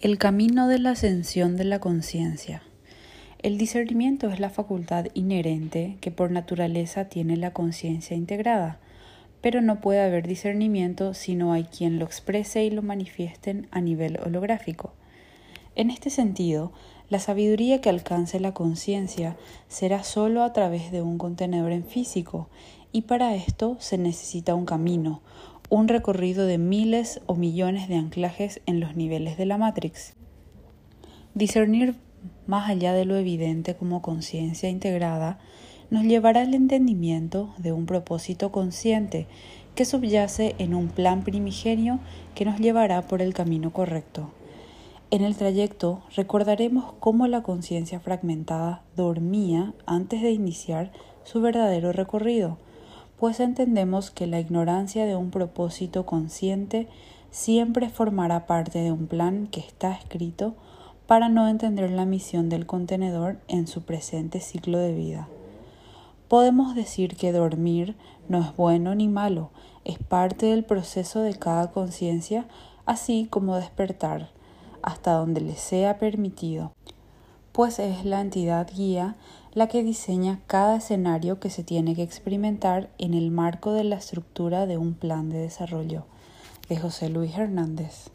El camino de la ascensión de la conciencia. El discernimiento es la facultad inherente que por naturaleza tiene la conciencia integrada, pero no puede haber discernimiento si no hay quien lo exprese y lo manifiesten a nivel holográfico. En este sentido, la sabiduría que alcance la conciencia será sólo a través de un contenedor en físico, y para esto se necesita un camino, un recorrido de miles o millones de anclajes en los niveles de la Matrix. Discernir más allá de lo evidente como conciencia integrada nos llevará al entendimiento de un propósito consciente que subyace en un plan primigenio que nos llevará por el camino correcto. En el trayecto recordaremos cómo la conciencia fragmentada dormía antes de iniciar su verdadero recorrido, pues entendemos que la ignorancia de un propósito consciente siempre formará parte de un plan que está escrito para no entender la misión del contenedor en su presente ciclo de vida. Podemos decir que dormir no es bueno ni malo, es parte del proceso de cada conciencia, así como despertar, hasta donde le sea permitido pues es la entidad guía la que diseña cada escenario que se tiene que experimentar en el marco de la estructura de un plan de desarrollo. De José Luis Hernández.